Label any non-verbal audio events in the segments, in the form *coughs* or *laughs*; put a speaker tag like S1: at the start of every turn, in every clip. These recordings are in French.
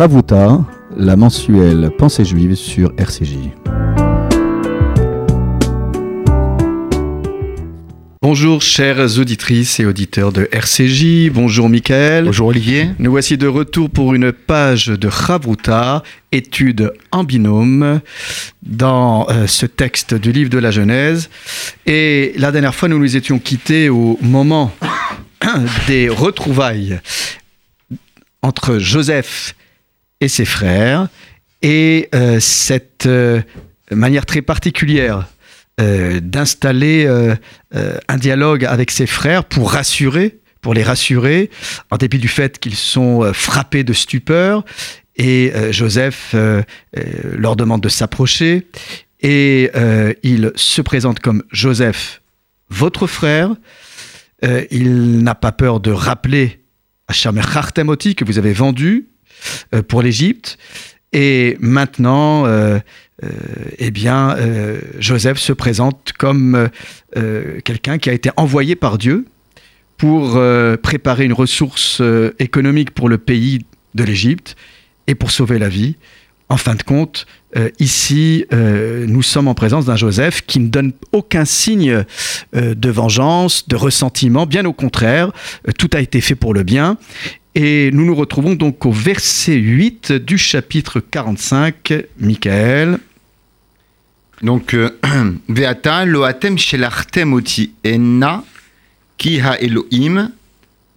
S1: Chavuta, la mensuelle Pensée juive sur RCJ. Bonjour chères auditrices et auditeurs de RCJ, bonjour Michael.
S2: Bonjour Olivier.
S1: Nous voici de retour pour une page de Chavruta, étude en binôme, dans euh, ce texte du livre de la Genèse. Et la dernière fois, nous nous étions quittés au moment *coughs* des retrouvailles entre Joseph et ses frères, et euh, cette euh, manière très particulière euh, d'installer un dialogue avec ses frères pour rassurer, pour les rassurer, en dépit du fait qu'ils sont frappés de stupeur. Et Joseph leur demande de s'approcher. Et il se présente comme Joseph, votre frère. il n'a pas peur de rappeler à Chartemoti que vous avez vendu pour l'Égypte. Et maintenant, euh, eh bien, euh, Joseph se présente comme euh, quelqu'un qui a été envoyé par Dieu pour préparer une ressource économique pour le pays de l'Égypte et pour sauver la vie. En fin de compte, ici, nous sommes en présence d'un Joseph qui ne donne aucun signe de vengeance, de ressentiment, bien au contraire, tout a été fait pour le bien. Et nous nous retrouvons donc au verset 8 du chapitre 45, Michael.
S2: Donc, euh, *clears throat* Veata loatem shelartem oti enna ki ha Elohim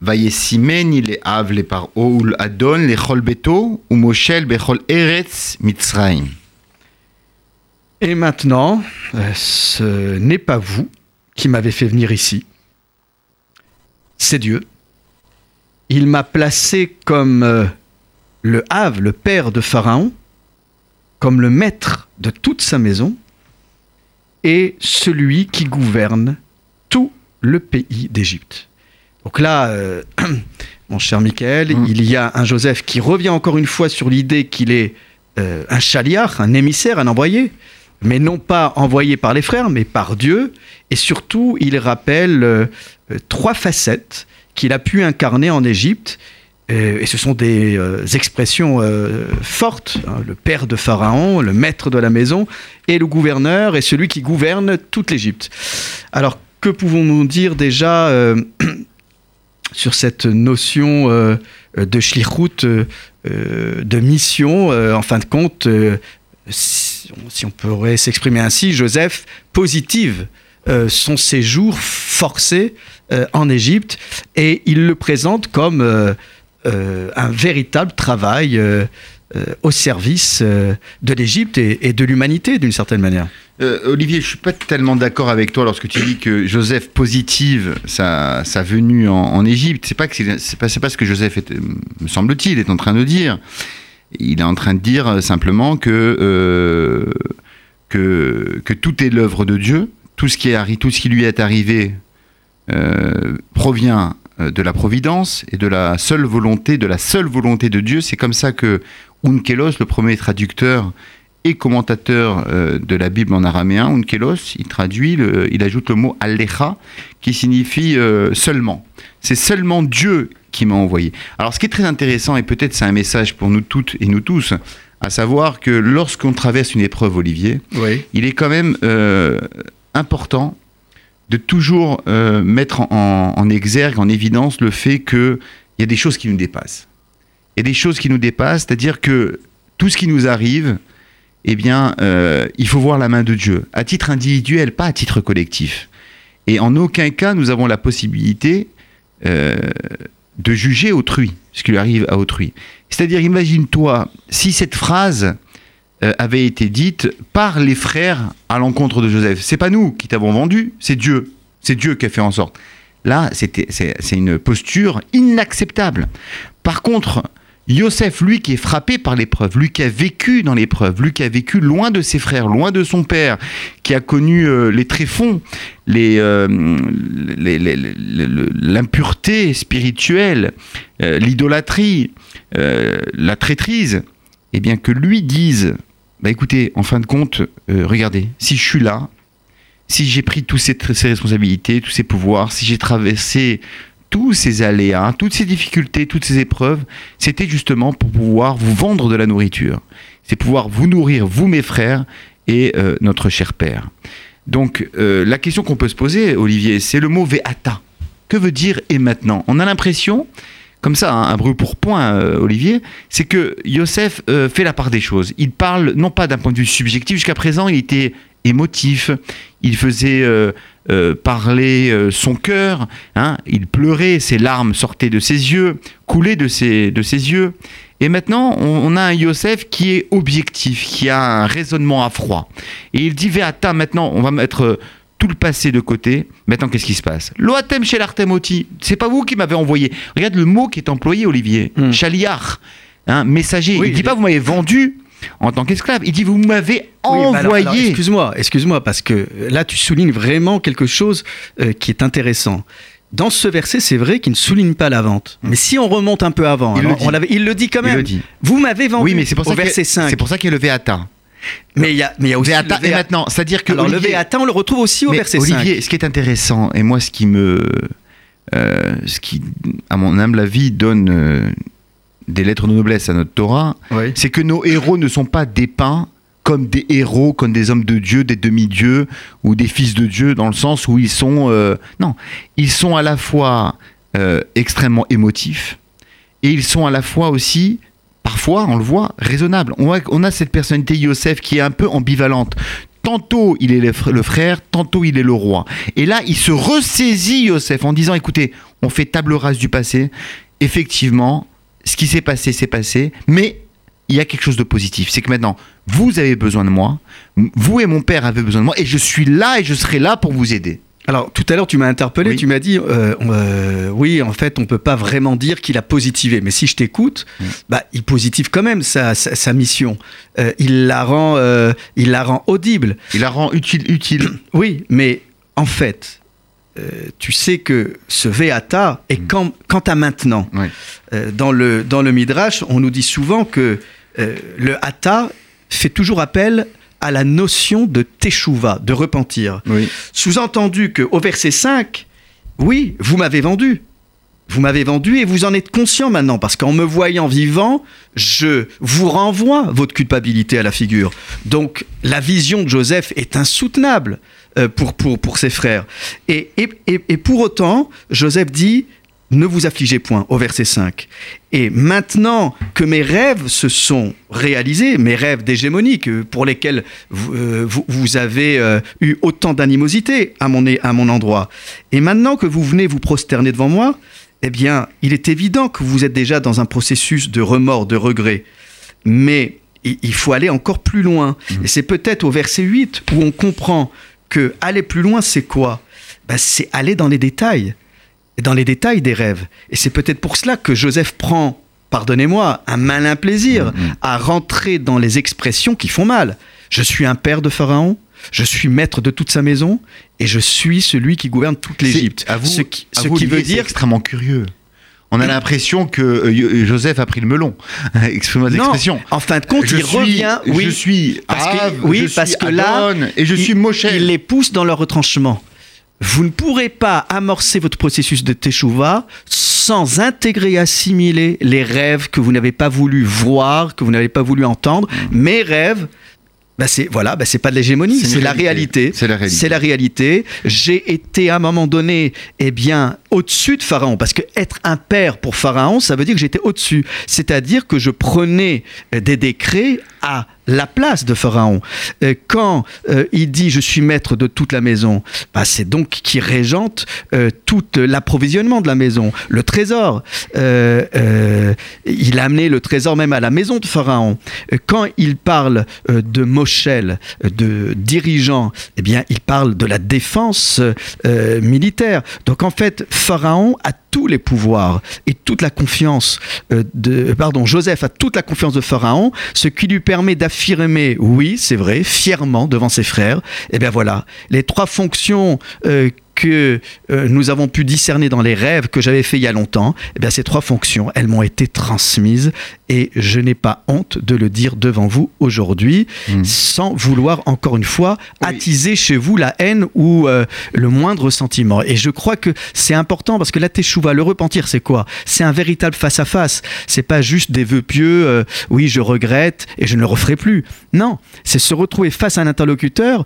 S2: vayesimeni le av le par oul adon le chol beto ou moshel bechol eretz mitzraim.
S1: Et maintenant, euh, ce n'est pas vous qui m'avez fait venir ici, c'est Dieu. Il m'a placé comme euh, le Hav, le père de Pharaon, comme le maître de toute sa maison, est celui qui gouverne tout le pays d'Égypte. Donc là, euh, *clears throat* mon cher Michael, mm. il y a un Joseph qui revient encore une fois sur l'idée qu'il est euh, un chaliar, un émissaire, un envoyé, mais non pas envoyé par les frères, mais par Dieu. Et surtout, il rappelle euh, trois facettes qu'il a pu incarner en Égypte euh, et ce sont des euh, expressions euh, fortes. Hein, le père de Pharaon, le maître de la maison, et le gouverneur, et celui qui gouverne toute l'Égypte. Alors, que pouvons-nous dire déjà *clears throat* sur cette notion de shlichut, de mission En fin de compte, si, si, on pourrait s'exprimer ainsi, Joseph positive son séjour forcé en Égypte, et il le présente comme euh, un véritable travail euh, euh, au service de l'Égypte et, de l'humanité d'une certaine manière.
S2: Olivier, je suis pas tellement d'accord avec toi lorsque tu dis que Joseph positive sa, venue en, Égypte. C'est pas pas, pas ce que Joseph me semble-t-il est en train de dire. Il est en train de dire simplement que que, que tout est l'œuvre de Dieu. Tout ce qui est tout ce qui lui est arrivé provient euh, de la providence et de la seule volonté, de la seule volonté de Dieu. C'est comme ça que Unkelos, le premier traducteur et commentateur euh, de la Bible en araméen, Unkelos, il traduit, il ajoute le mot Alecha, qui signifie euh, seulement. C'est seulement Dieu qui m'a envoyé. Alors ce qui est très intéressant, et peut-être c'est un message pour nous toutes et nous tous, à savoir que lorsqu'on traverse une épreuve, Olivier, il est quand même important de toujours euh, mettre en, exergue, en évidence le fait qu'il y a des choses qui nous dépassent. Il y a des choses qui nous dépassent, c'est-à-dire que tout ce qui nous arrive, eh bien, euh, il faut voir la main de Dieu, à titre individuel, pas à titre collectif. Et en aucun cas, nous avons la possibilité euh, de juger autrui, ce qui lui arrive à autrui. C'est-à-dire, imagine-toi, si cette phrase avait été dite par les frères à l'encontre de Joseph. C'est pas nous qui t'avons vendu, c'est Dieu. C'est Dieu qui a fait en sorte. Là, c'est une posture inacceptable. Par contre, Yosef, lui qui est frappé par l'épreuve, lui qui a vécu dans l'épreuve, lui qui a vécu loin de ses frères, loin de son père, qui a connu euh, les tréfonds, euh, l'impureté spirituelle, l'idolâtrie, la traîtrise, eh bien que lui dise bah écoutez, en fin de compte, euh, regardez, si je suis là, si j'ai pris toutes ces, responsabilités, tous ces pouvoirs, si j'ai traversé tous ces aléas, toutes ces difficultés, toutes ces épreuves, c'était justement pour pouvoir vous vendre de la nourriture. C'est pouvoir vous nourrir, vous mes frères, et euh, notre cher Père. Donc euh, la question qu'on peut se poser, Olivier, c'est le mot veata. Que veut dire et maintenant? On a l'impression, comme ça, hein, un brûle pour point, euh, Olivier, c'est que Yosef fait la part des choses. Il parle non pas d'un point de vue subjectif, jusqu'à présent il était émotif, il faisait parler son cœur, hein, il pleurait, ses larmes sortaient de ses yeux, coulaient de ses, de ses yeux. Et maintenant, on, a un Yosef qui est objectif, qui a un raisonnement à froid. Et il dit Veata, maintenant, on va mettre euh, tout le passé de côté. Maintenant, qu'est-ce qui se passe? Loatem chez l'artemoti, c'est pas vous qui m'avez envoyé. Regarde le mot qui est employé, Olivier. Hmm. Chaliar, hein, messager. il dit pas vous m'avez vendu en tant qu'esclave. Il dit vous m'avez envoyé.
S1: excuse-moi, excuse-moi, parce que là tu soulignes vraiment quelque chose euh, qui est intéressant dans ce verset, c'est vrai qu'il ne souligne pas la vente. Mais si on remonte un peu avant, il, le, dit. quand même. Vous m'avez vendu
S2: oui, mais c'est pour ça verset 5. C'est pour ça qu'il y a le.
S1: Mais il y a, mais y a aussi
S2: le Et maintenant, c'est-à-dire que
S1: Alors le Veata, on le retrouve aussi au verset 5.
S2: Olivier, ce qui est intéressant, et moi ce qui me... Euh, ce qui, à mon humble avis, donne euh, des lettres de noblesse à notre Torah, c'est que nos héros ne sont pas dépeints comme des héros, comme des hommes de Dieu, des demi-dieux ou des fils de Dieu, dans le sens où ils sont... Euh, non, ils sont à la fois extrêmement émotifs et ils sont à la fois aussi, on le voit, raisonnables. On a, cette personnalité Yosef qui est un peu ambivalente. Tantôt il est le frère, tantôt il est le roi. Et là, il se ressaisit Yosef en disant, écoutez, on fait table rase du passé. Effectivement, ce qui s'est passé, s'est passé, mais il y a quelque chose de positif. C'est que maintenant, vous avez besoin de moi, vous et mon père avez besoin de moi, et je suis là et je serai là pour vous aider.
S1: Alors tout à l'heure tu m'as interpellé, tu m'as dit euh, euh, oui en fait on peut pas vraiment dire qu'il a positivé, mais si je t'écoute, bah il positive quand même sa, sa, mission. Euh, il la rend il la rend audible.
S2: Il la rend utile utile. *clears throat*
S1: oui, mais en fait tu sais que ce Veata est mm. quand, quant à maintenant. dans, le, dans le Midrash, on nous dit souvent que le Hata fait toujours appel à la notion de teshuva, de repentir. Sous-entendu qu'au verset 5, oui, vous m'avez vendu. Vous m'avez vendu et vous en êtes conscient maintenant, parce qu'en me voyant vivant, je vous renvoie votre culpabilité à la figure. Donc la vision de Joseph est insoutenable euh, pour, pour, pour ses frères. Et, et, et pour autant, Joseph dit, ne vous affligez point, au verset 5. Et maintenant que mes rêves se sont réalisés, mes rêves d'hégémonie pour lesquels vous, euh, avez euh, eu autant d'animosité à mon, à mon endroit, et maintenant que vous venez vous prosterner devant moi, eh bien, il est évident que vous êtes déjà dans un processus de remords, de regret. Mais il faut aller encore plus loin. Mmh. Et c'est peut-être au verset 8 où on comprend que aller plus loin, c'est quoi? Ben, C'est aller dans les détails dans les détails des rêves. Et c'est peut-être pour cela que Joseph prend, pardonnez-moi, un malin plaisir mm-hmm. à rentrer dans les expressions qui font mal. Je suis un père de Pharaon, je suis maître de toute sa maison, et je suis celui qui gouverne toute l'Égypte.
S2: Ce qui, ce qui veut dire extrêmement curieux. On a l'impression que euh, Joseph a pris le melon. *laughs* Excuse-moi l'expression.
S1: En fin de compte, il revient.
S2: Oui, je suis parce que, oui, parce que là, et je suis Moshe.
S1: Il les pousse dans leur retranchement vous ne pourrez pas amorcer votre processus de teshuva sans intégrer et assimiler les rêves que vous n'avez pas voulu voir, que vous n'avez pas voulu entendre. Mmh. Mes rêves, bah c'est voilà, bah c'est pas de l'hégémonie, c'est la réalité.
S2: C'est la réalité.
S1: C'est la réalité. J'ai été à un moment donné, eh bien, au-dessus de Pharaon, parce que être un père pour Pharaon, ça veut dire que j'étais au-dessus. C'est-à-dire que je prenais des décrets à la place de Pharaon. Euh, quand euh, il dit je suis maître de toute la maison, bah, c'est donc qui régente euh, tout l'approvisionnement de la maison, le trésor. il a amené le trésor même à la maison de Pharaon. Quand il parle de Moshel, de dirigeant, eh bien il parle de la défense militaire. Donc en fait, Pharaon a tous les pouvoirs et toute la confiance de pardon, Joseph a toute la confiance de Pharaon, ce qui lui permet d'affirmer affirmer, oui, c'est vrai, fièrement devant ses frères, et eh bien voilà, les trois fonctions euh, que euh, nous avons pu discerner dans les rêves que j'avais fait il y a longtemps, eh bien, ces trois fonctions, elles m'ont été transmises et je n'ai pas honte de le dire devant vous aujourd'hui,
S2: Mm.
S1: sans vouloir encore une fois
S2: Oui.
S1: attiser chez vous la haine ou euh, le moindre sentiment. Et je crois que c'est important parce que la teshuva, le repentir, c'est quoi? C'est un véritable face à face. C'est pas juste des vœux pieux. euh, oui, je regrette et je ne le referai plus. Non, c'est se retrouver face à un interlocuteur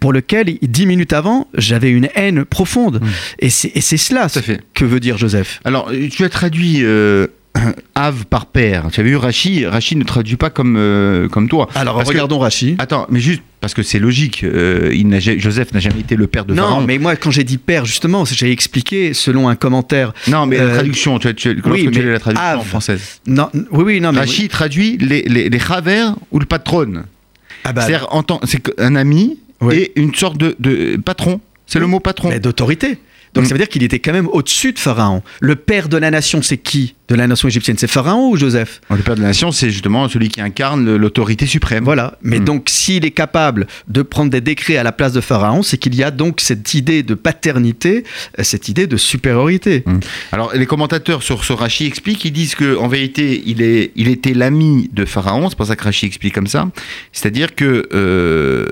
S1: pour lequel dix minutes avant j'avais une haine profonde.
S2: Mm.
S1: Et c'est cela
S2: fait.
S1: que veut dire Joseph.
S2: Alors, euh, tu as traduit euh, *clears throat* Ave par père. Tu avais vu Rachi. Rachi ne traduit pas comme, euh, comme toi.
S1: Alors
S2: Parce que-
S1: regardons Rachi.
S2: Attends, mais juste parce que c'est logique. euh, il Joseph n'a jamais été le père de
S1: Non,
S2: Pharaon.
S1: mais moi, quand j'ai dit père, justement, j'ai expliqué selon un commentaire.
S2: Non, mais
S1: Euh,
S2: la traduction, tu as, tu as- as la traduction
S1: Ave.
S2: française.
S1: Non, oui, oui, non, mais.
S2: Rachi traduit les, les, ou le patron.
S1: Ah bah,
S2: en c'est un ami
S1: Oui.
S2: et une sorte de, de patron. C'est le mot patron.
S1: mais d'autorité. Donc
S2: Mm.
S1: ça veut dire qu'il était quand même au-dessus de Pharaon. Le père de la nation, c'est qui De la nation égyptienne? C'est Pharaon ou Joseph?
S2: Le père de la nation, c'est justement celui qui incarne l'autorité suprême.
S1: Voilà. Mais
S2: Mm.
S1: donc, s'il est capable de prendre des décrets à la place de Pharaon, c'est qu'il y a donc cette idée de paternité, euh, cette idée de supériorité.
S2: Alors, les commentateurs sur ce Rachi expliquent, ils disent que en vérité, il, est, il était l'ami de Pharaon, c'est pour ça que Rachi explique comme ça. C'est-à-dire que euh,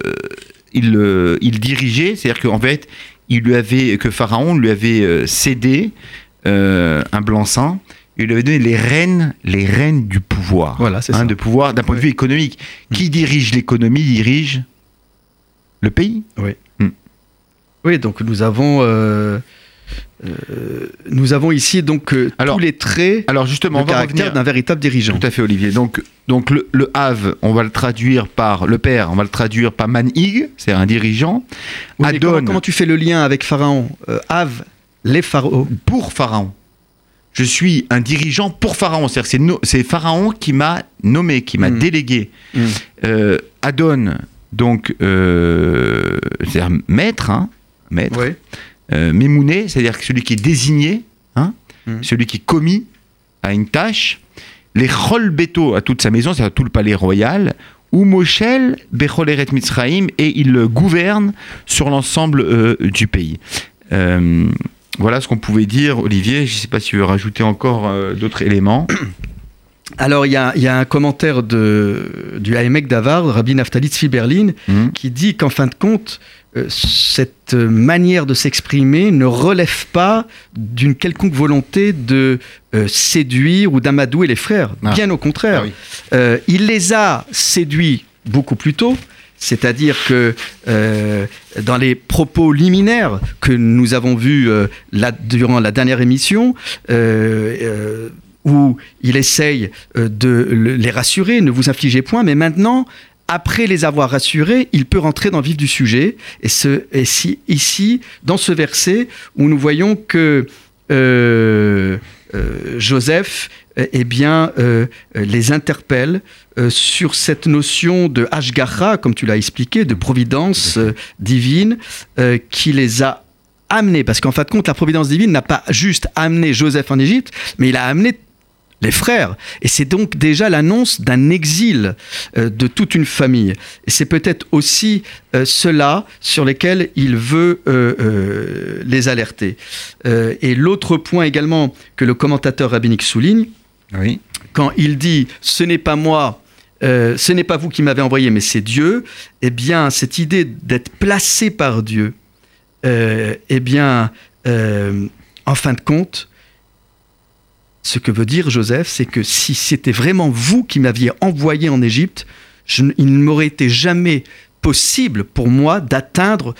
S2: il, euh, il dirigeait, c'est-à-dire qu'en fait, il lui avait, que Pharaon lui avait euh, cédé euh, un blanc-seing, il lui avait donné les rênes, les rênes du pouvoir.
S1: Voilà, c'est
S2: Hein,
S1: ça.
S2: de pouvoir d'un point de vue économique. Qui dirige l'économie dirige le pays.
S1: Oui, donc nous avons, euh, euh, nous avons ici donc euh,
S2: Alors,
S1: tous les traits
S2: Alors justement,
S1: de caractère d'un véritable dirigeant.
S2: Tout à fait, Olivier. Donc, donc le, le Have, on va le traduire par le père, on va le traduire par Manig, c'est un dirigeant.
S1: Oui,
S2: Adon
S1: comment, comment tu fais le lien avec Pharaon Euh, Have, les pharaons.
S2: pour Pharaon. Je suis un dirigeant pour Pharaon. C'est no- c'est Pharaon qui m'a nommé, qui m'a
S1: Mm.
S2: délégué.
S1: Mm.
S2: Euh, Adon, donc, euh, c'est-à-dire maître, hein, maître.
S1: Ouais.
S2: Euh, c'est-à-dire celui qui est désigné, hein,
S1: Mm.
S2: celui qui est commis à une tâche. Les Chol Beto à toute sa maison, c'est-à-dire tout le palais royal. Ou Moshel, Becholeret Mitzraïm, et il gouverne sur l'ensemble euh, du pays. Euh, voilà ce qu'on pouvait dire, Olivier. Je ne sais pas si tu veux rajouter encore euh, d'autres éléments. *clears throat*
S1: Alors, il y a, il y a un commentaire de, du Haemek Davar, Rabbi Naftali Tzvi Berlin,
S2: Mhm.
S1: qui dit qu'en fin de compte, cette manière de s'exprimer ne relève pas d'une quelconque volonté de euh, séduire ou d'amadouer les frères.
S2: Ah.
S1: Bien au contraire.
S2: Ah oui.
S1: Euh, il les a séduits beaucoup plus tôt. C'est-à-dire que euh, dans les propos liminaires que nous avons vus euh, là, durant la dernière émission, euh, euh, où il essaye euh, de le- les rassurer, ne vous infligez point, mais maintenant, après les avoir rassurés, il peut rentrer dans le vif du sujet. Et, ce, et si, ici, dans ce verset, où nous voyons que euh, euh, Joseph euh, eh bien, euh, les interpelle sur cette notion de Ashgacha, comme tu l'as expliqué, de providence divine, qui les a amenés. Parce qu'en fin de compte, la providence divine n'a pas juste amené Joseph en Égypte, mais il a amené les frères. Et c'est donc déjà l'annonce d'un exil euh, de toute une famille. Et c'est peut-être aussi euh, cela sur lesquels il veut euh, les alerter. Et l'autre point également que le commentateur rabbinique souligne,
S2: Oui.
S1: quand il dit ce n'est pas moi, ce n'est pas vous qui m'avez envoyé, mais c'est Dieu, eh bien, cette idée d'être placé par Dieu, eh bien, en fin de compte, ce que veut dire Joseph, c'est que si c'était vraiment vous qui m'aviez envoyé en Égypte, il ne m'aurait été jamais possible pour moi d'atteindre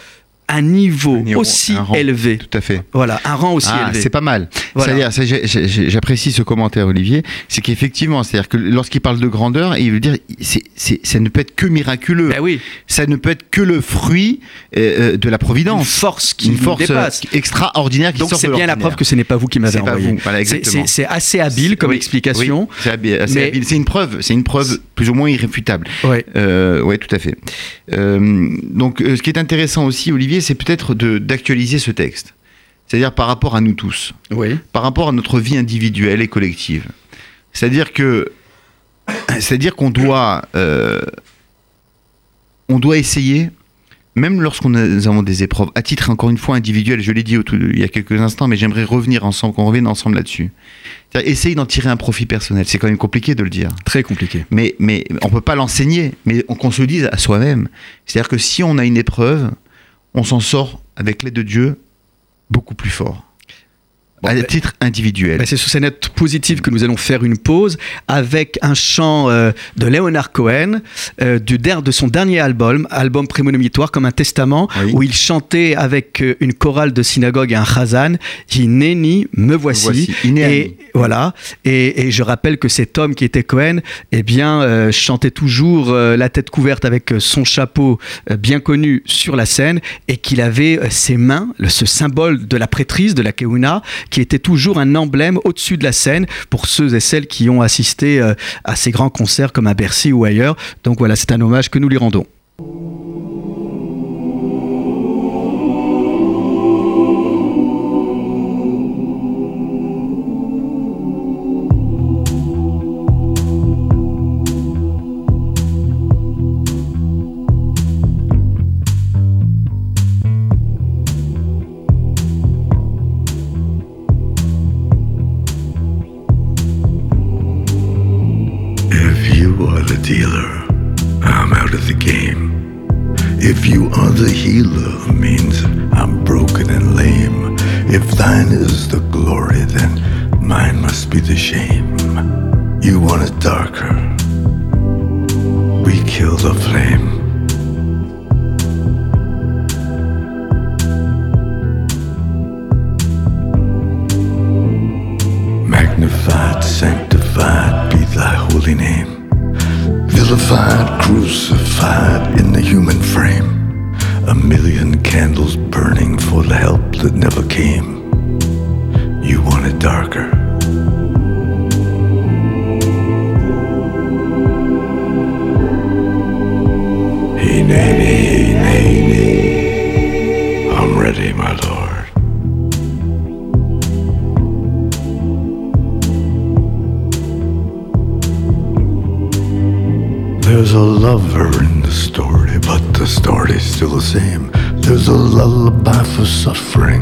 S1: un niveau
S2: Un niveau,
S1: aussi
S2: un rang.
S1: élevé.
S2: Tout à fait.
S1: Voilà, un rang aussi
S2: Ah,
S1: élevé.
S2: c'est pas mal.
S1: Voilà.
S2: C'est-à-dire, j'apprécie ce commentaire, Olivier. C'est qu'effectivement, c'est-à-dire que lorsqu'il parle de grandeur, il veut dire, c'est- ça ne peut être que miraculeux.
S1: Ben oui,
S2: Ça ne peut être que le fruit euh, euh, de la
S1: une
S2: providence.
S1: force qui
S2: Une force
S1: dépasse.
S2: euh, extraordinaire qui
S1: Donc c'est bien la preuve que ce n'est pas vous qui m'avez envoyé.
S2: voilà,
S1: C'est- assez habile comme
S2: Oui,
S1: explication.
S2: oui, c'est habile. Une preuve, c'est une preuve plus ou moins irréfutable.
S1: Ouais.
S2: Euh, oui, tout à fait. Euh, donc, ce qui est intéressant aussi, Olivier, c'est peut-être d'actualiser ce texte. C'est-à-dire par rapport à nous tous,
S1: Oui.
S2: par rapport à notre vie individuelle et collective. C'est-à-dire que, c'est-à-dire qu'on doit, euh, on doit essayer, même lorsqu'on a- nous avons des épreuves, à titre encore une fois individuel, je l'ai dit il y a quelques instants, mais j'aimerais revenir ensemble, qu'on revienne ensemble là-dessus. C'est-à-dire, Essaye d'en tirer un profit personnel. C'est quand même compliqué de le dire.
S1: Très compliqué.
S2: Mais, mais on peut pas l'enseigner, mais on- qu'on se le dise à soi-même. C'est-à-dire que si on a une épreuve, on s'en sort avec l'aide de Dieu beaucoup plus fort. À titre individuel.
S1: C'est sur ces notes positives que nous allons faire une pause avec un chant euh, de Leonard Cohen euh, du der- de son dernier album, album prémonitoire comme un testament,
S2: Oui.
S1: où il chantait avec euh, une chorale de synagogue et un chazan, Hineni, me voici.
S2: voici, Hineni.
S1: Et voilà. Et, et je rappelle que cet homme qui était Cohen, eh bien, chantait toujours la tête couverte avec son chapeau bien connu sur la scène et qu'il avait ses mains, le- ce symbole de la prêtrise, de la Keuna, qui était toujours un emblème au-dessus de la scène pour ceux et celles qui ont assisté euh, à ces grands concerts comme à Bercy ou ailleurs. Donc voilà, c'est un hommage que nous lui rendons.
S3: Still the same. There's a lullaby for suffering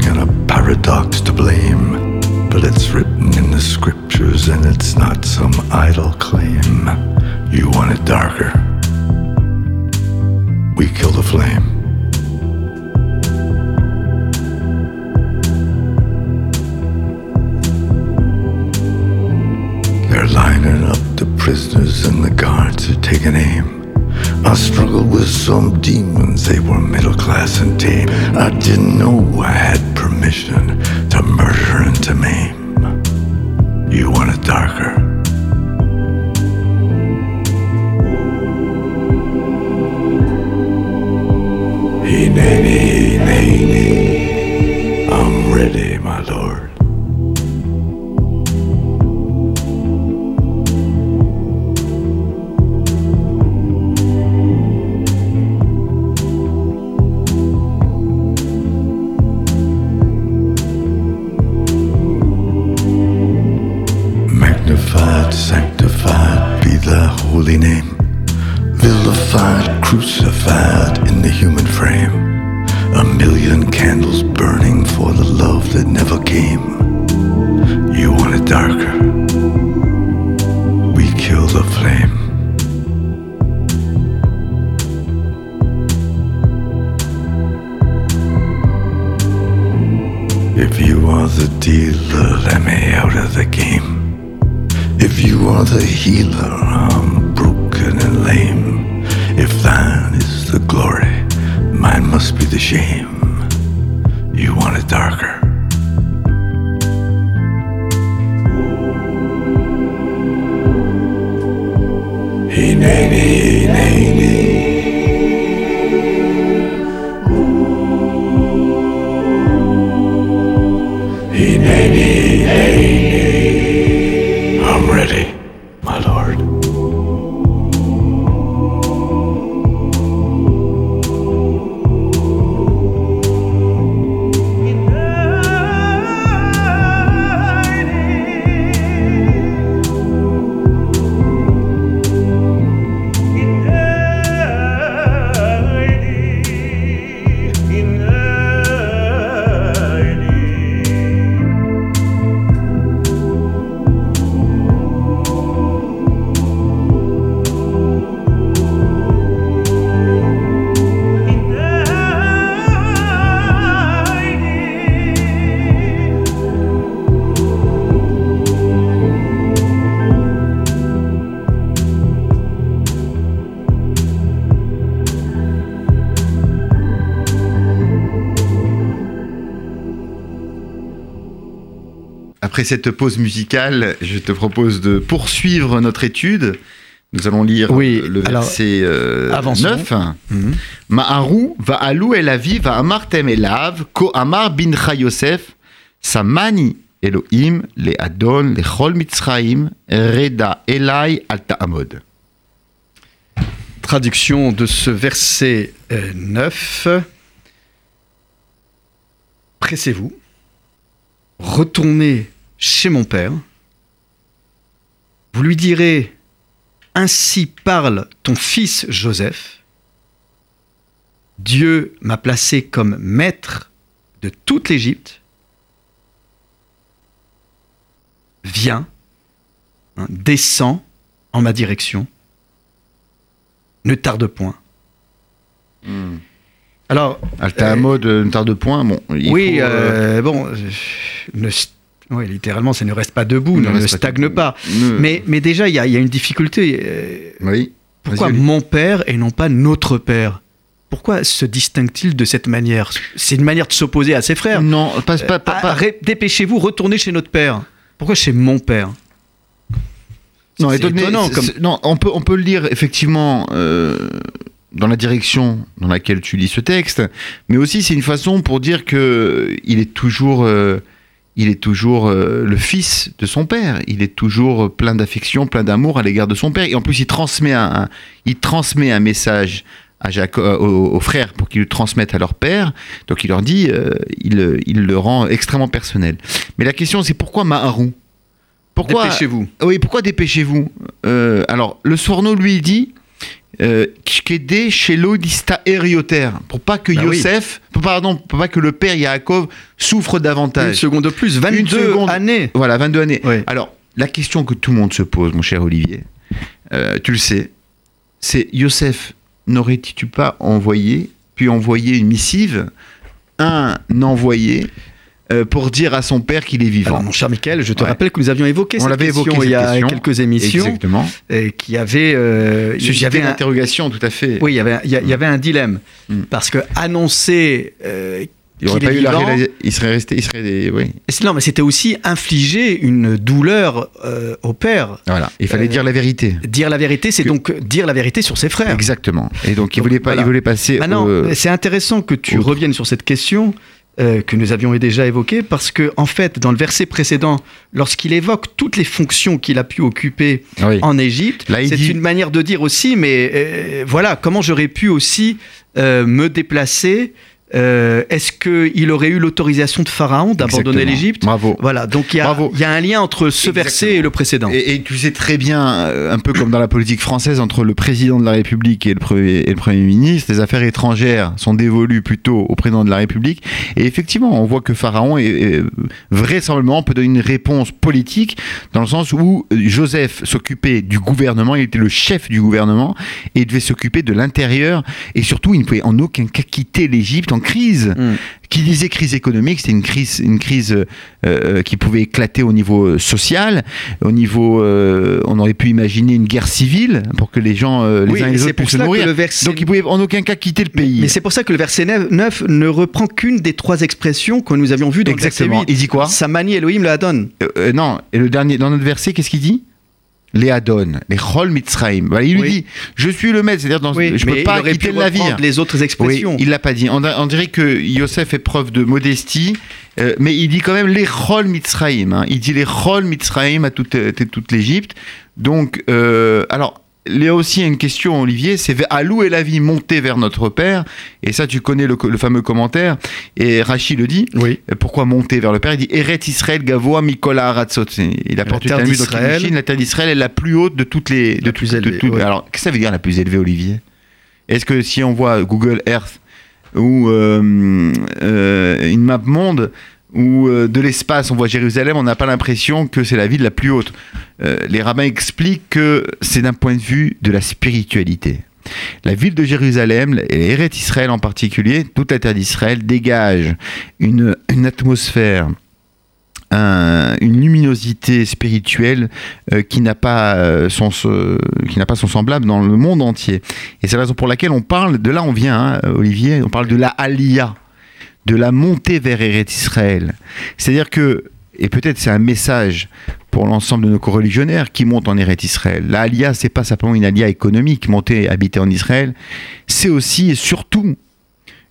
S2: Après cette pause musicale, je te propose de poursuivre notre étude. Nous allons lire
S1: Oui,
S2: le
S1: alors,
S2: verset euh,
S1: avançons.
S2: 9.
S1: Mhm.
S2: Ma'aru va alou el avi va amartem elav ko amar bincha Yosef samani Elohim le adon le chol mitzraim reda elai al ta'amod.
S1: Traduction de ce verset euh, 9. Pressez-vous, retournez chez mon père. Vous lui direz Ainsi parle ton fils Joseph. Dieu m'a placé comme maître de toute l'Égypte. Viens, hein, descends en ma direction. Ne tarde point. Alors,
S2: Al ta'amod euh, ne tarde point? Bon, il
S1: oui,
S2: faut, euh,
S1: euh, bon, euh, ne, ouais, littéralement, ça ne reste pas debout,
S2: ne
S1: ne, stagne pas.
S2: ne-
S1: Mais, mais déjà, il y, a- il y a une difficulté. euh,
S2: oui.
S1: pourquoi mon père et non pas notre père? Pourquoi se distingue-t-il de cette manière? C'est une manière de s'opposer à ses frères.
S2: Non, pas, pas, pas-
S1: Ah,
S2: pas-
S1: ré- Dépêchez-vous, retournez chez notre père. Pourquoi chez mon père?
S2: Non, étonné,
S1: étonnant, comme-
S2: non, on peut, on peut le lire effectivement euh, dans la direction dans laquelle tu lis ce texte, mais aussi c'est une façon pour dire que il est toujours, euh, il est toujours euh, le fils de son père. Il est toujours plein d'affection, plein d'amour à l'égard de son père. Et en plus, il transmet un, un- il transmet un message à Jacob, euh, aux, aux frères pour qu'ils le transmettent à leur père. Donc il leur dit, euh, il, il le rend extrêmement personnel. Mais la question, c'est pourquoi Maharu? Pourquoi
S1: Dépêchez-vous.
S2: oui, pourquoi dépêchez-vous? Euh, Alors, le Sforno lui dit euh, Kshkede shelo dista erioter, pour pas que
S1: Bah.
S2: Yosef, pardon, pour pas que le père Yaakov souffre
S1: Une
S2: davantage.
S1: seconde de plus, 22
S2: Une seconde.
S1: années.
S2: Voilà, 22 années.
S1: Oui.
S2: Alors, la question que tout le monde se pose, mon cher Olivier, euh, tu le sais, c'est Yosef, n'aurais-tu pas envoyé, puis envoyé une missive, un envoyé, euh, pour dire à son père qu'il est vivant
S1: Alors, mon cher Michael, je te
S2: Ouais.
S1: rappelle que nous avions évoqué
S2: On
S1: cette question
S2: évoqué,
S1: il y a
S2: question.
S1: quelques émissions,
S2: Exactement.
S1: et qui avait, euh, il y avait
S2: une
S1: un,
S2: interrogation, tout à fait.
S1: Oui, il y avait, il y a- il y avait un dilemme.
S2: Mm.
S1: Parce que annoncer. euh,
S2: Il aurait pas eu la il serait resté, il serait des, oui.
S1: Non, mais c'était aussi infliger une douleur euh, au père.
S2: Voilà. Il fallait
S1: Euh,
S2: dire la vérité.
S1: Dire la vérité, c'est
S2: Que-
S1: donc dire la vérité sur ses frères.
S2: Exactement. Et donc il
S1: Donc,
S2: voulait pas,
S1: voilà.
S2: il voulait passer.
S1: Maintenant,
S2: au-
S1: c'est intéressant que tu
S2: au-
S1: reviennes sur cette question euh, que nous avions déjà évoquée, parce que, en fait, dans le verset précédent, lorsqu'il évoque toutes les fonctions qu'il a pu occuper
S2: oui.
S1: en Égypte. C'est
S2: dit-
S1: une manière de dire aussi, mais euh, voilà, comment j'aurais pu aussi euh, me déplacer euh, Est-ce qu'il aurait eu l'autorisation de Pharaon d'abandonner l'Égypte
S2: Bravo.
S1: Voilà, donc il y, a- un lien entre ce
S2: Exactement.
S1: verset et le précédent.
S2: Et, et tu sais très bien, euh, un peu comme dans la politique française, entre le président de la République et le, premier, et le Premier ministre, les affaires étrangères sont dévolues plutôt au président de la République. Et effectivement, on voit que Pharaon, est, est- vraisemblablement, peut donner une réponse politique, dans le sens où Joseph s'occupait du gouvernement, il était le chef du gouvernement, et il devait s'occuper de l'intérieur, et surtout, il ne pouvait en aucun cas quitter l'Égypte en crise.
S1: Mm.
S2: Qui disait crise économique, c'était une crise, une crise euh, euh, qui pouvait éclater au niveau euh, social, au niveau, euh, on aurait pu imaginer une guerre civile pour que les gens, euh, les
S1: Oui,
S2: uns et les autres puissent se
S1: ça que
S2: nourrir.
S1: le verset-
S2: Donc il pouvait en aucun cas quitter le pays.
S1: Mais c'est pour ça que le verset 9 ne reprend qu'une des trois expressions que nous avions vues dans
S2: Exactement.
S1: le verset
S2: Il dit quoi?
S1: 8. Samani Elohim.
S2: Euh, euh, non, et le dernier, dans notre verset, qu'est-ce qu'il dit? Les Adon, les Chol Mitzraim. Voilà, il lui
S1: Oui.
S2: dit, je suis le maître, c'est-à-dire dans,
S1: Oui,
S2: je
S1: mais
S2: peux pas quitter le navire.
S1: les autres
S2: Oui,
S1: expressions.
S2: il l'a pas dit. On, a- on dirait que Yosef fait preuve de modestie, euh, mais il dit quand même les Chol Mitzraïm. hein. Il dit les Chol Mitzraïm à toute, euh, toute l'Égypte. Donc, euh, alors, il y a aussi une question, Olivier, c'est Alou et la vie monter vers notre Père. Et ça, tu connais le, le fameux commentaire. Et Rachid le dit.
S1: Oui.
S2: Euh, Pourquoi monter vers le Père? Il dit Eret Israël Gavoa Mikola Aratzot. Il apporte une
S1: terre d'Israël.
S2: La terre d'Israël est la plus haute de toutes les. de
S1: La plus
S2: de
S1: ouais.
S2: Alors, qu'est-ce que ça veut dire la plus élevée, Olivier? Est-ce que si on voit Google Earth ou euh, euh, une map monde ou euh, de l'espace, on voit Jérusalem, on n'a pas l'impression que c'est la ville la plus haute. Euh, les rabbins expliquent que c'est d'un point de vue de la spiritualité. La ville de Jérusalem, et Eret Israël en particulier, toute la terre d'Israël, dégage une, atmosphère, un- une luminosité spirituelle euh, qui n'a pas, son, pas son semblable dans le monde entier. Et c'est la raison pour laquelle on parle, de là on vient, hein, Olivier, on parle de la Aliyah, de la montée vers Eret Israël. C'est-à-dire que et peut-être c'est un message pour l'ensemble de nos co-religionnaires qui montent en Eretz Israël. La Alia, c'est pas simplement une Alia économique, monter, habiter en Israël, c'est aussi et surtout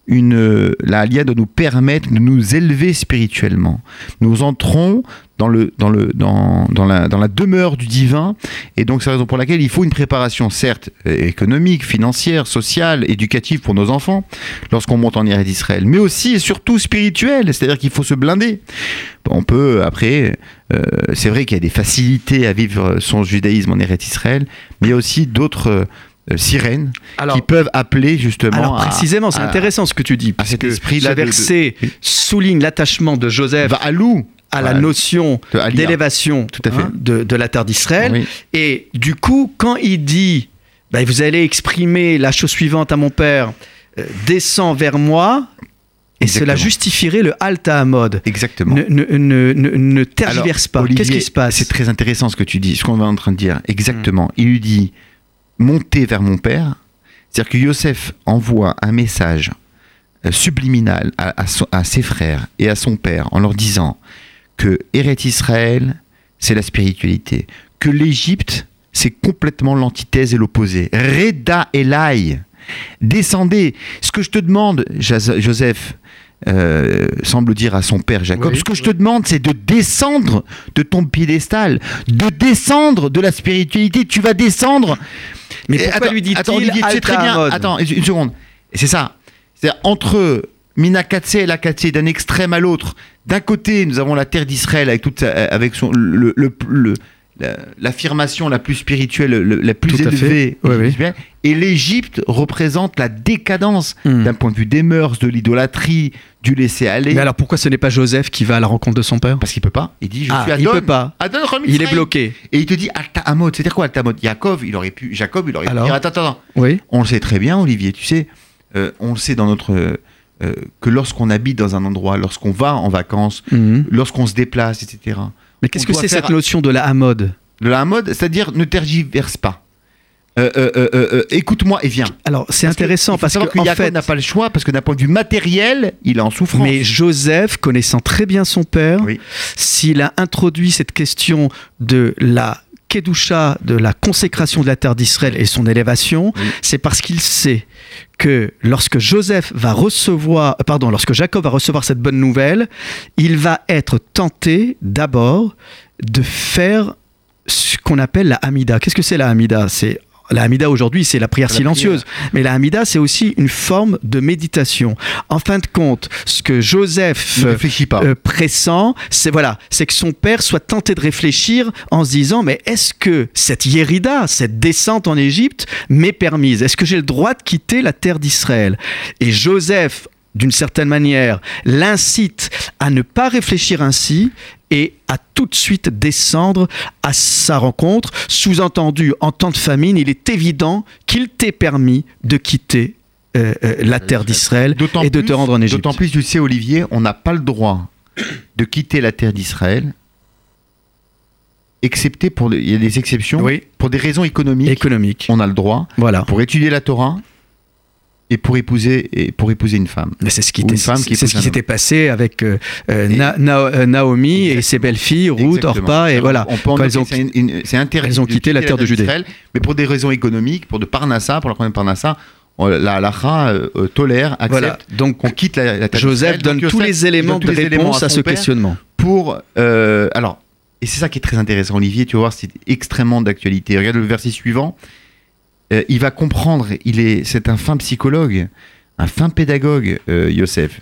S2: la Alia doit nous permettre de nous élever spirituellement. Nous entrons dans, la, demeure du divin, et donc c'est la raison pour laquelle il faut une préparation, certes, euh, économique, financière, sociale, éducative pour nos enfants, lorsqu'on monte en Eretz d'Israël, mais aussi et surtout spirituelle, c'est-à-dire qu'il faut se blinder. On peut, après, euh, c'est vrai qu'il y a des facilités à vivre son judaïsme en Eretz Israël, mais il y a aussi d'autres euh, sirènes
S1: Alors-
S2: qui peuvent appeler justement
S1: Alors
S2: à-
S1: précisément, c'est
S2: à-
S1: intéressant ce que tu dis, parce
S2: cet
S1: que ce
S2: de- de-
S1: verset souligne l'attachement de Joseph
S2: va à loup
S1: à la
S2: Voilà.
S1: notion d'élévation
S2: à
S1: hein, de, de la terre d'Israël.
S2: Oui.
S1: Et du coup, quand il dit, bah, vous allez exprimer la chose suivante à mon père, euh, descends vers moi, et
S2: Exactement.
S1: cela justifierait le alta mode.
S2: Exactement.
S1: Ne, ne, ne, ne, ne tergiverse
S2: Alors,
S1: pas. Qu'est-ce qui se passe
S2: C'est très intéressant ce que tu dis, ce qu'on est en train de dire. Exactement.
S1: Mm.
S2: Il lui dit montez vers mon père. C'est-à-dire que Yosef envoie un message euh, subliminal à, à son- à ses frères et à son père en leur disant que Eret Israël, c'est la spiritualité. Que l'Égypte, c'est complètement l'antithèse et l'opposé. Reda Elai. Descendez. Ce que je te demande, Joseph, euh, semble dire à son père Jacob,
S1: Oui,
S2: ce que je te demande, c'est de descendre de ton piédestal, de descendre de la spiritualité. Tu vas descendre.
S1: Mais pourquoi
S2: attends,
S1: lui dit-il
S2: très bien.
S1: mode
S2: Attends, une seconde. C'est ça. C'est entre Minakatse et Lakatse, d'un extrême à l'autre. D'un côté, nous avons la terre d'Israël avec toute sa- avec son le, le- le- la- l'affirmation la plus spirituelle, le- la plus
S1: Tout
S2: élevée,
S1: Oui, oui.
S2: spirituelle. et l'Égypte représente la décadence
S1: Hmm.
S2: d'un point de vue des mœurs, de l'idolâtrie, du laisser aller.
S1: Mais alors pourquoi ce n'est pas Joseph qui va à la rencontre de son père?
S2: Parce qu'il peut pas. Il dit je
S1: Ah,
S2: suis
S1: il
S2: Adon.
S1: peut pas.
S2: Adon
S1: Il est bloqué.
S2: Et il te dit Alta Amod. C'est-à-dire quoi Alta Amod Jacob, il aurait pu. Jacob, il aurait pu
S1: Alors
S2: dire attends, attends, attends.
S1: Oui.
S2: On le sait très bien, Olivier, tu sais, euh, on le sait dans notre. euh, euh, que lorsqu'on habite dans un endroit, lorsqu'on va en vacances,
S1: Mhm.
S2: lorsqu'on se déplace, etc.
S1: Mais qu'est-ce que c'est
S2: faire-
S1: cette notion de la hamod
S2: De la mode, c'est-à-dire ne tergiverse pas. Euh, euh, euh, Écoute-moi et viens.
S1: Alors c'est
S2: que
S1: intéressant parce que,
S2: que
S1: en
S2: Jacob
S1: fait,
S2: n'a pas le choix parce que d'un point de vue matériel, il est en souffrance.
S1: mais Joseph, connaissant très bien son père,
S2: Oui.
S1: s'il a introduit cette question de la Kedusha, de la consécration de la terre d'Israël et son élévation,
S2: Oui.
S1: c'est parce qu'il sait que lorsque Joseph va recevoir, euh, pardon, lorsque Jacob va recevoir cette bonne nouvelle, il va être tenté d'abord de faire ce qu'on appelle la Hamida. Qu'est-ce que c'est la Hamida? C'est la Hamida aujourd'hui, c'est la prière
S2: La
S1: silencieuse. Mais la Hamida, c'est aussi une forme de méditation. En fin de compte, ce que Joseph
S2: pas.
S1: euh, pressant, c'est voilà, c'est que son père soit tenté de réfléchir en se disant mais est-ce que cette Yérida, cette descente en Égypte m'est permise? Est-ce que j'ai le droit de quitter la terre d'Israël? Et Joseph d'une certaine manière, l'incite à ne pas réfléchir ainsi et à tout de suite descendre à sa rencontre. Sous-entendu, en temps de famine, il est évident qu'il t'est permis de quitter euh, euh, la terre d'Israël et de te rendre en Égypte.
S2: D'autant plus, tu sais, Olivier, on n'a pas le droit de quitter la terre d'Israël, excepté pour. Il y a des exceptions.
S1: Oui,
S2: Pour des raisons économiques,
S1: économique.
S2: on a le droit.
S1: Voilà.
S2: Pour étudier la Torah et pour épouser, et pour épouser une femme.
S1: C'est ce qui, s'était passé avec euh, euh,
S2: Et-
S1: Na- Na- euh, Naomi et ses belles-filles, Ruth. Orpa, et voilà.
S2: On
S1: elles ont
S2: c'est interdit
S1: elles ont
S2: de
S1: quitté la terre de Judée.
S2: d'Israël, mais pour des raisons économiques, pour de Parnassa, pour la première Parnassa, on- la halakha euh, tolère, accepte
S1: Voilà. Donc
S2: qu'on quitte la, la terre
S1: Joseph donne
S2: Donc,
S1: tous les éléments de
S2: éléments
S1: réponse à ce questionnement.
S2: pour euh, alors et c'est ça qui est très intéressant Olivier tu vas voir c'est extrêmement d'actualité regarde le verset suivant Euh, il va comprendre il est c'est un fin psychologue un fin pédagogue euh, Yosef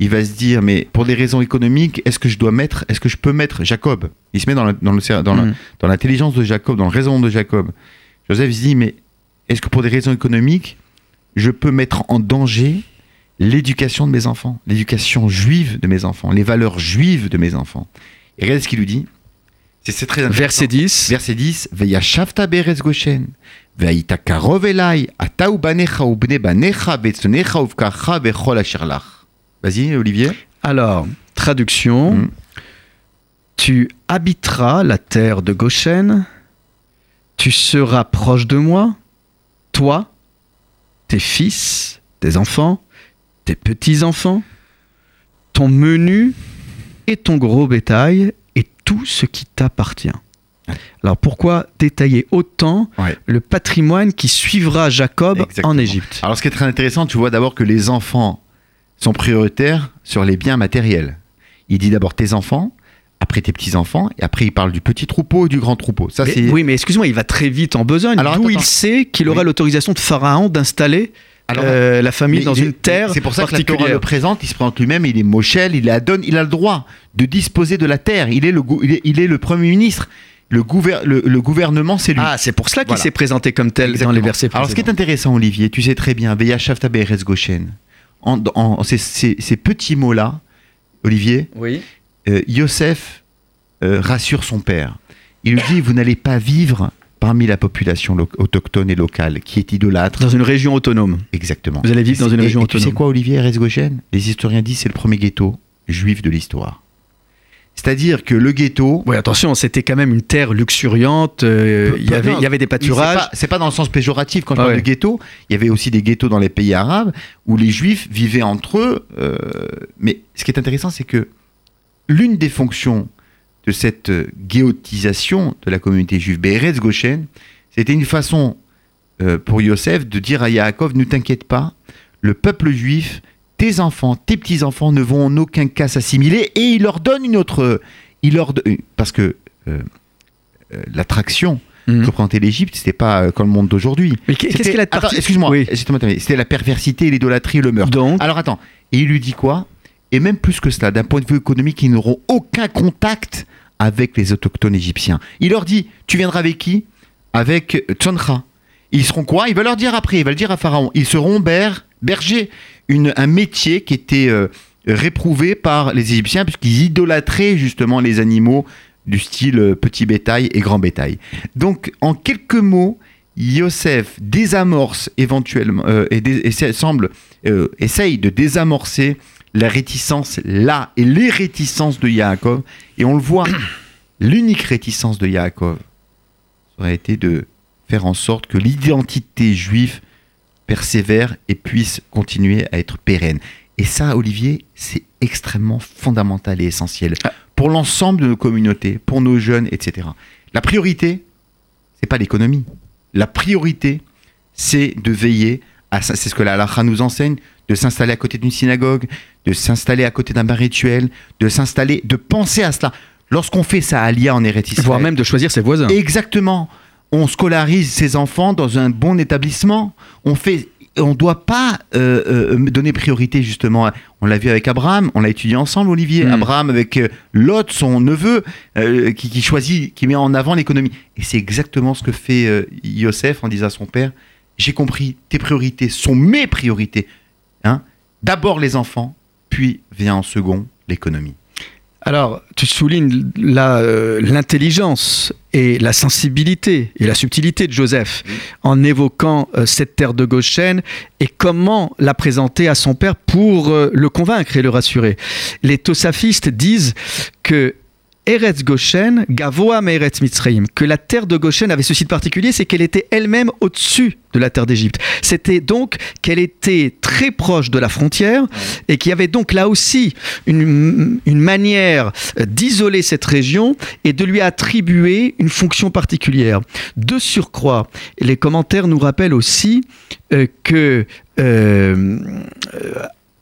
S2: il va se dire mais pour des raisons économiques est-ce que je dois mettre est-ce que je peux mettre Jacob? Il se met dans la- dans le cer- dans la- dans l'intelligence de Jacob dans le raisonnement de Jacob Joseph se dit mais est-ce que pour des raisons économiques je peux mettre en danger l'éducation de mes enfants, l'éducation juive de mes enfants, les valeurs juives de mes enfants? Et regardez ce qu'il lui dit. C'est très intéressant.
S1: Verset 10.
S2: Verset 10. Veyashavta beretz Goshen. Vas-y, Olivier.
S1: Alors, traduction.
S2: Mhm.
S1: Tu habiteras la terre de Goshen, tu seras proche de moi, toi, tes fils, tes enfants, tes petits-enfants, ton menu et ton gros bétail et tout ce qui t'appartient. *laughs* Alors pourquoi détailler autant
S2: Ouais.
S1: le patrimoine qui suivra Jacob
S2: Exactement.
S1: en Égypte?
S2: Alors, ce qui est très intéressant, tu vois d'abord que les enfants sont prioritaires sur les biens matériels. Il dit d'abord tes enfants, après tes petits-enfants, et après il parle du petit troupeau et du grand troupeau. Ça,
S1: Mais-
S2: c'est.
S1: Oui, mais excuse-moi, il va très vite en besogne.
S2: Alors,
S1: D'où il sait qu'il aura
S2: Oui.
S1: l'autorisation de Pharaon d'installer
S2: Alors,
S1: euh, la famille dans une terre
S2: C'est pour ça que la Torah le présente, il se présente lui-même, il est Moshel, il la donne, il a le droit de disposer de la terre. Il est le, gou- il est, il est le premier ministre. Le, gouver- le, le gouvernement, c'est lui.
S1: Ah, c'est pour cela qu'il
S2: Voilà.
S1: s'est présenté comme tel dans les versets
S2: Alors, ce qui est intéressant, Olivier, tu sais très bien, en, en- ces, ces- ces petits mots-là, Olivier,
S1: Oui.
S2: euh, Yosef euh, rassure son père. Il lui dit Vous n'allez pas vivre parmi la population autochtone et locale qui est idolâtre.
S1: Dans une région autonome.
S2: Exactement.
S1: Vous allez vivre dans une
S2: Et-
S1: région
S2: et Tu sais
S1: autonome.
S2: quoi, Olivier Eretz Goshen? Les historiens disent c'est le premier ghetto juif de l'histoire. C'est-à-dire que le ghetto.
S1: Oui, attention, c'était quand même une terre luxuriante. euh, il, y avait, il y avait des pâturages.
S2: pas- C'est pas, dans le sens péjoratif quand je
S1: Ah
S2: parle
S1: ouais.
S2: de ghetto. Il y avait aussi des ghettos dans les pays arabes où les juifs vivaient entre eux. euh, mais ce qui est intéressant, c'est que l'une des fonctions de cette euh, géotisation de la communauté juive, Be'eretz Goshen, c'était une façon euh, pour Yosef de dire à Yaakov ne t'inquiète pas, le peuple juif, tes enfants, tes petits-enfants ne vont en aucun cas s'assimiler et il leur donne une autre. Il leur, do- parce que euh, euh, l'attraction
S1: Mhm.
S2: que représentait l'Égypte, c'était pas euh, comme le monde d'aujourd'hui.
S1: Mais qu'est- qu'est-ce qu'elle a
S2: Excuse-moi,
S1: Oui.
S2: c'était la perversité, l'idolâtrie le meurtre.
S1: Donc,
S2: Alors attends, et il lui dit quoi? Et même plus que cela, d'un point de vue économique, ils n'auront aucun contact avec les autochtones égyptiens. Il leur dit, tu viendras avec qui? Avec Tsonra. Ils seront quoi? Il va leur dire après, il va le dire à Pharaon, ils seront ber- bergers, une, un métier qui était euh, réprouvé par les Égyptiens puisqu'ils idolâtraient justement les animaux du style euh, petit bétail et grand bétail. Donc en quelques mots, Yosef désamorce éventuellement euh, et, semble essaye de désamorcer la réticence là et les réticences de Yaakov et on le voit *coughs* l'unique réticence de Yaakov aurait été de faire en sorte que l'identité juive persévère et puisse continuer à être pérenne. Et ça, Olivier, c'est extrêmement fondamental et essentiel
S1: Ah.
S2: pour l'ensemble de nos communautés, pour nos jeunes, etc. La priorité, c'est pas l'économie. La priorité, c'est de veiller à ça. C'est ce que la halakha nous enseigne, de s'installer à côté d'une synagogue, de s'installer à côté d'un bain rituel, de s'installer, de penser à cela. Lorsqu'on fait ça à Lia en Eretz Israël,
S1: voire même de choisir ses voisins.
S2: Exactement. On scolarise ses enfants dans un bon établissement. On fait. On ne doit pas euh, euh, donner priorité justement. à- On l'a vu avec Abraham, on l'a étudié ensemble, Olivier.
S1: Mm.
S2: Abraham avec euh, Lot, son neveu, qui, qui choisit, qui met en avant l'économie. Et c'est exactement ce que fait Yosef en disant à son père J'ai compris, tes priorités sont mes priorités. Hein D'abord les enfants, puis vient en second l'économie.
S1: Alors, tu soulignes euh, l'intelligence et la sensibilité et la subtilité de Joseph en évoquant euh, cette terre de Goshen et comment la présenter à son père pour euh, le convaincre et le rassurer. Les tosafistes disent que Eretz Goshen, Gavoa Eretz Mitzrayim, que la terre de Goshen avait ceci de particulier, c'est qu'elle était elle-même au-dessus de la terre d'Égypte. C'était donc qu'elle était très proche de la frontière et qu'il y avait donc là aussi une, manière d'isoler cette région et de lui attribuer une fonction particulière. De surcroît, les commentaires nous rappellent aussi euh, que euh,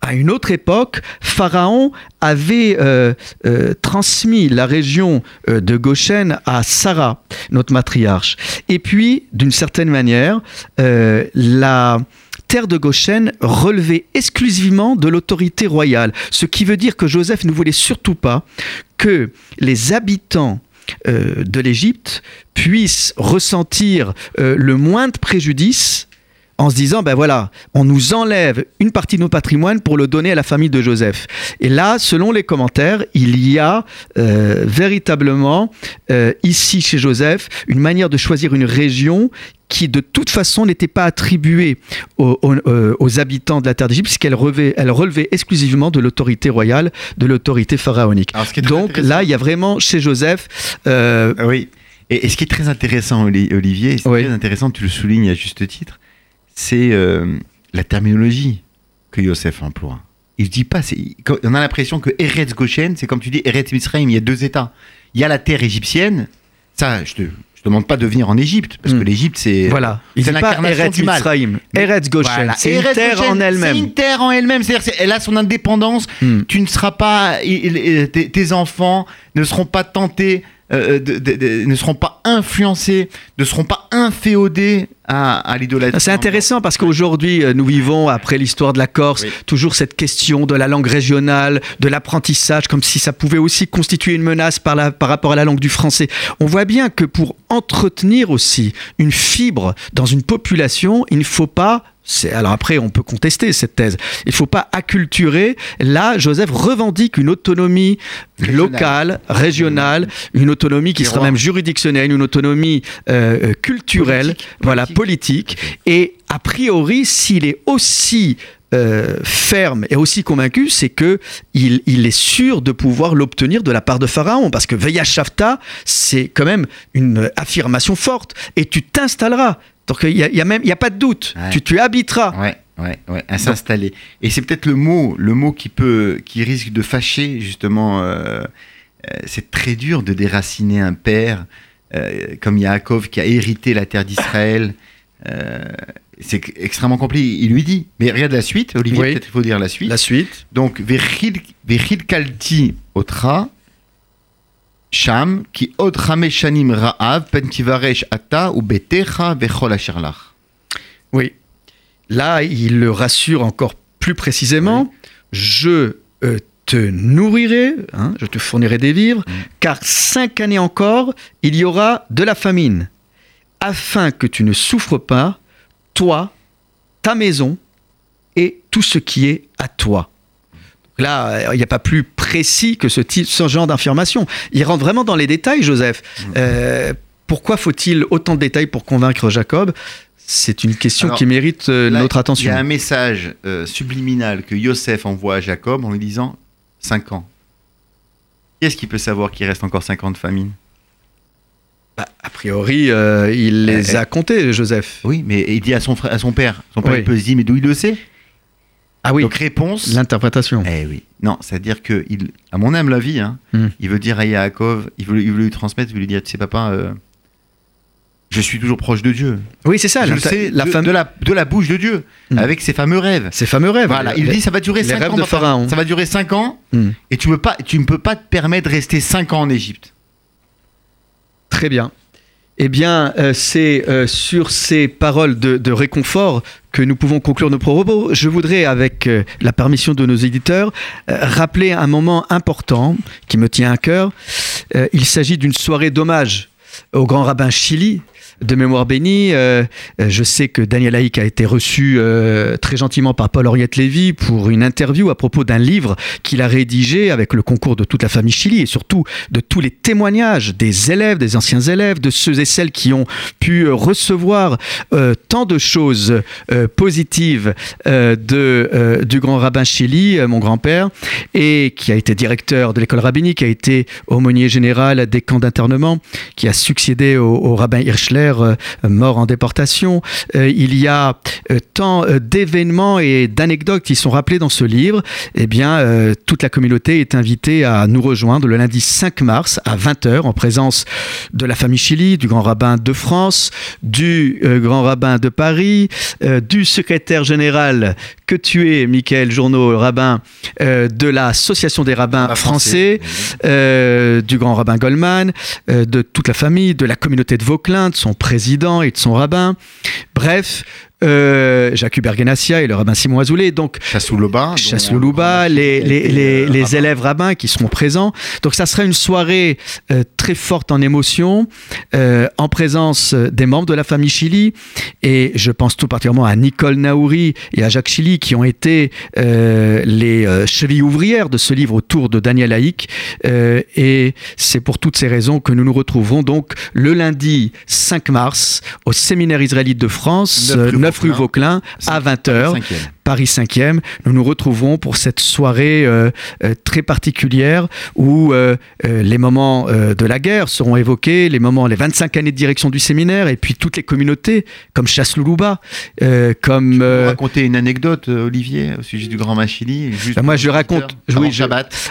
S1: à une autre époque, Pharaon avait euh, euh, transmis la région euh, de Goshen à Sarah, notre matriarche. Et puis, d'une certaine manière, la terre de Goshen relevait exclusivement de l'autorité royale, ce qui veut dire que Joseph ne voulait surtout pas que les habitants de l'Égypte puissent ressentir le moindre préjudice en se disant, ben voilà, on nous enlève une partie de nos patrimoines pour le donner à la famille de Joseph. Et là, selon les commentaires, il y a euh, véritablement euh, ici chez Joseph une manière de choisir une région qui de toute façon n'était pas attribuée aux, aux- euh, aux habitants de la terre d'Égypte, puisqu'elle relevait, elle relevait exclusivement de l'autorité royale, de l'autorité pharaonique. Donc là, il y a vraiment chez Joseph euh,
S2: Oui. Et, et ce qui est très intéressant, Oli- Olivier, c'est
S1: Oui.
S2: très intéressant, tu le soulignes à juste titre, c'est euh, la terminologie que Yosef emploie. il dit pas, c'est- on a l'impression que Eretz Goshen, c'est comme tu dis, Eretz Mitzrayim, il y a deux États. Il y a la terre égyptienne, ça, je te, je te demande pas de venir en Égypte, parce que l'Égypte, c'est.
S1: Voilà. Il
S2: c'est l'incarnation du mal.
S1: Mitzrayim, Eretz Goshen.
S2: Voilà.
S1: C'est une terre en
S2: C'est
S1: elle-même.
S2: une terre en elle-même. C'est-à-dire, c'est- elle a son indépendance.
S1: Hmm.
S2: Tu ne seras pas, tes, tes enfants ne seront pas tentés, euh, de- de- de- ne seront pas influencés, ne seront pas inféodés à, à l'idolâtrie.
S1: C'est intéressant parce qu'aujourd'hui, euh, nous vivons, après l'histoire de la Corse,
S2: Oui.
S1: toujours cette question de la langue régionale, de l'apprentissage, comme si ça pouvait aussi constituer une menace par, la- par rapport à la langue du français. On voit bien que pour entretenir aussi une fibre dans une population, il ne faut pas alors après, on peut contester cette thèse. Il ne faut pas acculturer. Là, Joseph revendique une autonomie locale, régionale, une autonomie qui sera même juridictionnelle, une autonomie euh, culturelle,
S2: Politique,
S1: voilà,
S2: politique.
S1: politique. Et a priori, s'il est aussi euh, ferme et aussi convaincu, c'est que il, il est sûr de pouvoir l'obtenir de la part de Pharaon, parce que Veya Shavta, c'est quand même une affirmation forte, et tu t'installeras. Donc il y a, y a même, il y a pas de doute.
S2: Ouais.
S1: Tu, tu habiteras.
S2: Ouais, ouais, ouais, à s'installer. Et c'est peut-être le mot, le mot qui peut, qui risque de fâcher justement. euh, euh, c'est très dur de déraciner un père euh, comme Yaakov qui a hérité la terre d'Israël. Euh, c'est extrêmement compliqué. Il lui dit. Mais regarde la suite, Olivier.
S1: Oui.
S2: Peut-être il faut dire la suite.
S1: La suite.
S2: Donc, Vechil kalti otra. Sham, ki od chame shanim ra'av, pen tivaresh ata, ou betecha, vechol.
S1: Oui. Là, il le rassure encore plus précisément. Je euh, te nourrirai, hein, je te fournirai des vivres,
S2: Mm.
S1: car cinq années encore, il y aura de la famine, afin que tu ne souffres pas, toi, ta maison et tout ce qui est à toi. Là, il n'y a pas plus précis que ce, type, ce genre d'information. Il rentre vraiment dans les détails, Joseph. Euh, pourquoi faut-il autant de détails pour convaincre Jacob? C'est une question
S2: Alors,
S1: qui mérite euh,
S2: Là,
S1: notre
S2: Il
S1: attention.
S2: y a un message euh, subliminal que Yosef envoie à Jacob en lui disant 5 ans. Qui est-ce qui peut savoir qu'il reste encore 5 ans de famine?
S1: Bah, a priori, euh, il les
S2: Eh,
S1: a comptés, Joseph.
S2: Oui, mais il dit à son, frère, à son père. Son père
S1: Oui.
S2: il peut se dire, mais d'où il le sait?
S1: Ah oui,
S2: Donc réponse.
S1: l'interprétation.
S2: Eh oui. Non, c'est-à-dire que, il, à mon âme la vie, hein, il veut dire à Yaakov, il veut, il veut lui transmettre, il veut lui dire, tu sais papa, euh, je suis toujours proche de Dieu.
S1: Oui, c'est ça.
S2: je le sais
S1: la
S2: de,
S1: fame-
S2: de la, de la bouche de Dieu,
S1: Hmm.
S2: avec ses fameux rêves.
S1: Ces fameux rêves.
S2: Voilà, il dit ça va durer
S1: les
S2: 5
S1: rêves
S2: ans.
S1: de. Pharaon.
S2: Ça va durer 5 ans
S1: Hmm.
S2: et tu, peux pas, tu ne peux pas te permettre de rester 5 ans en Égypte.
S1: Très bien. Eh bien, euh, c'est euh, sur ces paroles de, réconfort que nous pouvons conclure nos propos. Je voudrais, avec euh, la permission de nos éditeurs, rappeler un moment important qui me tient à cœur. Il s'agit d'une soirée d'hommage au grand rabbin Chili de mémoire bénie. Euh, euh, je sais que Daniel Haïk a été reçu euh, très gentiment par Paul Henriette Lévy pour une interview à propos d'un livre qu'il a rédigé avec le concours de toute la famille Chili et surtout de tous les témoignages des élèves, des anciens élèves, de ceux et celles qui ont pu recevoir tant de choses positives de, du grand rabbin Chili, mon grand-père, et qui a été directeur de l'école rabbinique, qui a été aumônier général des camps d'internement, qui a succédé au rabbin Hirschler, euh, mort en déportation. Euh, il y a euh, tant d'événements et d'anecdotes qui sont rappelés dans ce livre. Eh bien, toute la communauté est invitée à nous rejoindre le lundi 5 mars à 20h en présence de la famille Chili, du grand rabbin de France, du grand rabbin de Paris, du secrétaire général que tu es, Michael Journeau, rabbin de l'Association des rabbins
S2: Pas
S1: français, du grand rabbin Goldman, de toute la famille, de la communauté de Vauclin, de son président et de son rabbin. Bref, euh, Jacques Hubert Guénassia et le rabbin Simon Azoulay. Donc,
S2: Chassoulouba. dont-
S1: Chasse-Loulouba,
S2: dont-
S1: les,
S2: qui a
S1: les,
S2: été,
S1: les,
S2: euh,
S1: les
S2: rabbin.
S1: élèves rabbins qui seront présents. Donc ça sera une soirée euh, très forte en émotion, euh, en présence des membres de la famille Chili. Et je pense tout particulièrement à Nicole Naouri et à Jacques Chili qui ont été les chevilles ouvrières de ce livre autour de Daniel Haïk. Et c'est pour toutes ces raisons que nous nous retrouverons donc le lundi 5 mars au séminaire israélite de France,
S2: 9 rue
S1: 9 rue Vauclin, à 20h
S2: Cinquième.
S1: Paris 5e, nous nous retrouverons pour cette soirée euh, euh, très particulière où euh, euh, les moments euh, de la guerre seront évoqués, les moments, les 25 années de direction du séminaire, et puis toutes les communautés, comme Chasse-Loulouba, euh, comme...
S2: Vous
S1: euh,
S2: raconter une anecdote, Olivier, au sujet du Grand Machili juste
S1: Bah, moi, je raconte- oui, je-.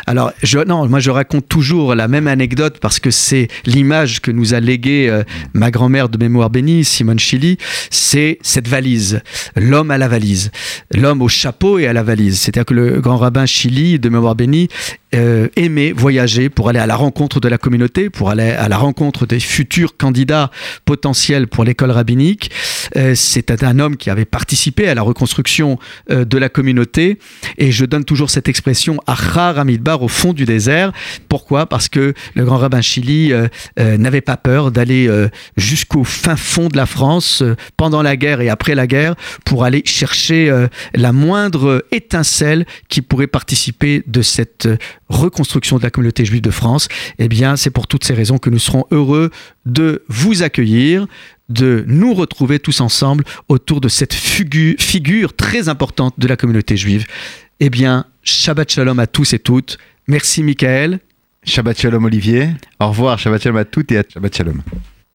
S1: Alors, je, non, moi je raconte toujours la même anecdote parce que c'est l'image que nous a léguée euh, ma grand-mère de mémoire bénie, Simone Chili, c'est cette valise, l'homme à la valise, l'homme au chapeau et à la valise. C'est-à-dire que le grand rabbin Chili de mémoire bénie euh, aimait voyager pour aller à la rencontre de la communauté, pour aller à la rencontre des futurs candidats potentiels pour l'école rabbinique. Euh, C'était un homme qui avait participé à la reconstruction euh, de la communauté et je donne toujours cette expression Achar Amidbar au fond du désert. Pourquoi? Parce que le grand rabbin Chili euh, n'avait pas peur d'aller jusqu'au fin fond de la France pendant la guerre et après la guerre pour aller chercher la moindre étincelle qui pourrait participer de cette reconstruction de la communauté juive de France. Eh bien, c'est pour toutes ces raisons que nous serons heureux de vous accueillir de nous retrouver tous ensemble autour de cette figu- figure très importante de la communauté juive. Eh bien, Shabbat Shalom à tous et toutes. Merci Michael.
S2: Shabbat Shalom, Olivier. Au revoir, Shabbat Shalom à toutes et à Shabbat Shalom.